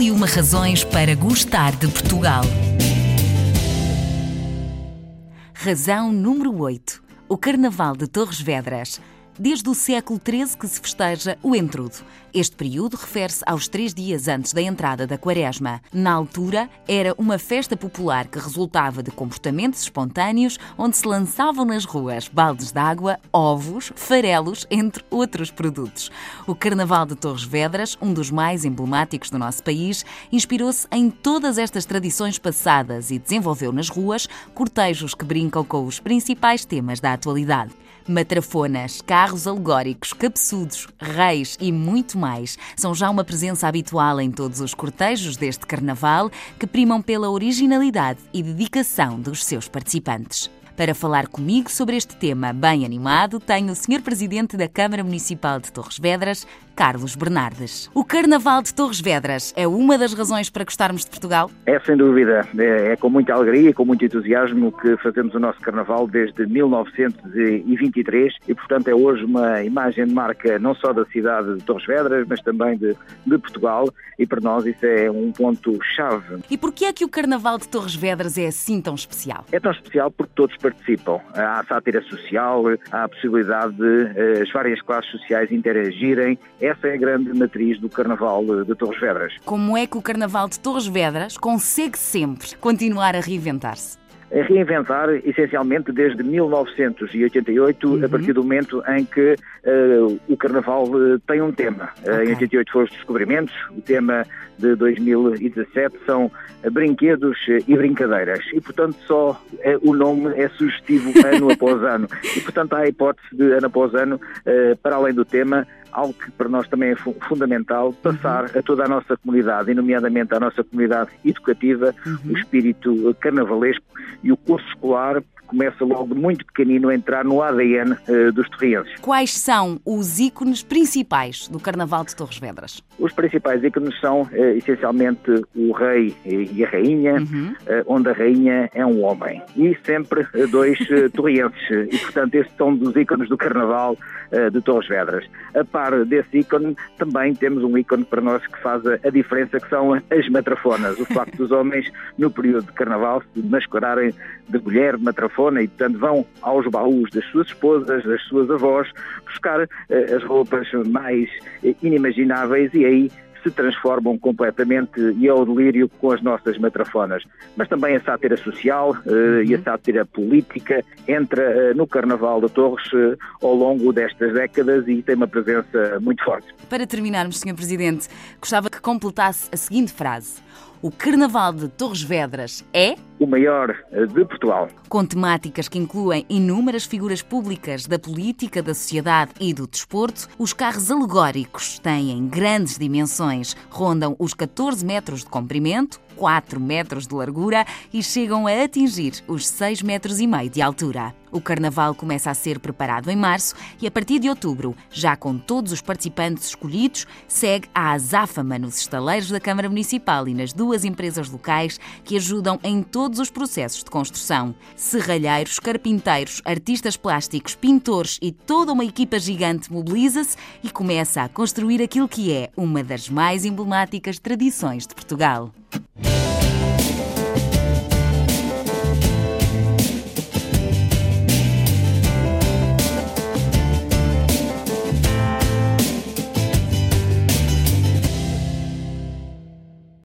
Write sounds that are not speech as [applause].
E uma razões para gostar de Portugal. Razão número 8. O Carnaval de Torres Vedras desde o século XIII que se festeja o entrudo. Este período refere-se aos três dias antes da entrada da quaresma. Na altura, era uma festa popular que resultava de comportamentos espontâneos onde se lançavam nas ruas baldes de água, ovos, farelos, entre outros produtos. O Carnaval de Torres Vedras, um dos mais emblemáticos do nosso país, inspirou-se em todas estas tradições passadas e desenvolveu nas ruas cortejos que brincam com os principais temas da atualidade. Matrafonas, carros alegóricos, cabeçudos, reis e muito mais são já uma presença habitual em todos os cortejos deste carnaval que primam pela originalidade e dedicação dos seus participantes. Para falar comigo sobre este tema bem animado, tenho o Sr. Presidente da Câmara Municipal de Torres Vedras, Carlos Bernardes. O Carnaval de Torres Vedras é uma das razões para gostarmos de Portugal? É sem dúvida. É, é com muita alegria e com muito entusiasmo que fazemos o nosso Carnaval desde 1923 e, portanto, é hoje uma imagem de marca não só da cidade de Torres Vedras, mas também de, de Portugal e para nós isso é um ponto-chave. E porquê é que o Carnaval de Torres Vedras é assim tão especial? É tão especial porque todos participam. Há sátira social, há a possibilidade de uh, as várias classes sociais interagirem. Essa é a grande matriz do Carnaval de Torres Vedras. Como é que o Carnaval de Torres Vedras consegue sempre continuar a reinventar-se? a reinventar essencialmente desde 1988, uhum. a partir do momento em que uh, o Carnaval uh, tem um tema. Okay. Uh, em 88 foram os descobrimentos, o tema de 2017 são brinquedos e brincadeiras. E, portanto, só o nome é sugestivo ano após ano. [laughs] E, portanto, há a hipótese de, ano após ano, para além do tema, algo que para nós também é fundamental, passar uhum. a toda a nossa comunidade, e nomeadamente à nossa comunidade educativa, uhum. o espírito carnavalesco e o curso escolar começa logo muito pequenino a entrar no ADN uh, eh, dos torrienses. Quais são os ícones principais do Carnaval de Torres Vedras? Os principais ícones são uh, essencialmente o rei e a rainha, uhum. uh, onde a rainha é um homem. E sempre dois [laughs] torrienses. E, portanto, esses são dos ícones do Carnaval de Torres Vedras. A par desse ícone, também temos um ícone para nós que faz a diferença, que são as matrafonas. O facto dos homens, no período de Carnaval, se mascararem de mulher, de e, portanto, vão aos baús das suas esposas, das suas avós, buscar eh, as roupas mais eh, inimagináveis e aí se transformam completamente e ao delírio com as nossas matrafonas. Mas também a sátira social uh, e a sátira política entra uh, no Carnaval de Torres uh, ao longo destas décadas e tem uma presença muito forte. Para terminarmos, Sr. Presidente, gostava que completasse a seguinte frase. O Carnaval de Torres Vedras é o maior eh, de Portugal. Com temáticas que incluem inúmeras figuras públicas da política, da sociedade e do desporto, os carros alegóricos têm grandes dimensões, rondam os 14 metros de comprimento, 4 metros de largura e chegam a atingir os 6 metros e meio de altura. O carnaval começa a ser preparado em março e a partir de outubro, já com todos os participantes escolhidos, segue a azáfama nos estaleiros da Câmara Municipal e nas duas empresas locais que ajudam em todos os processos de construção. Serralheiros, carpinteiros, artistas plásticos, pintores e toda uma equipa gigante mobiliza-se e começa a construir aquilo que é uma das mais emblemáticas tradições de Portugal.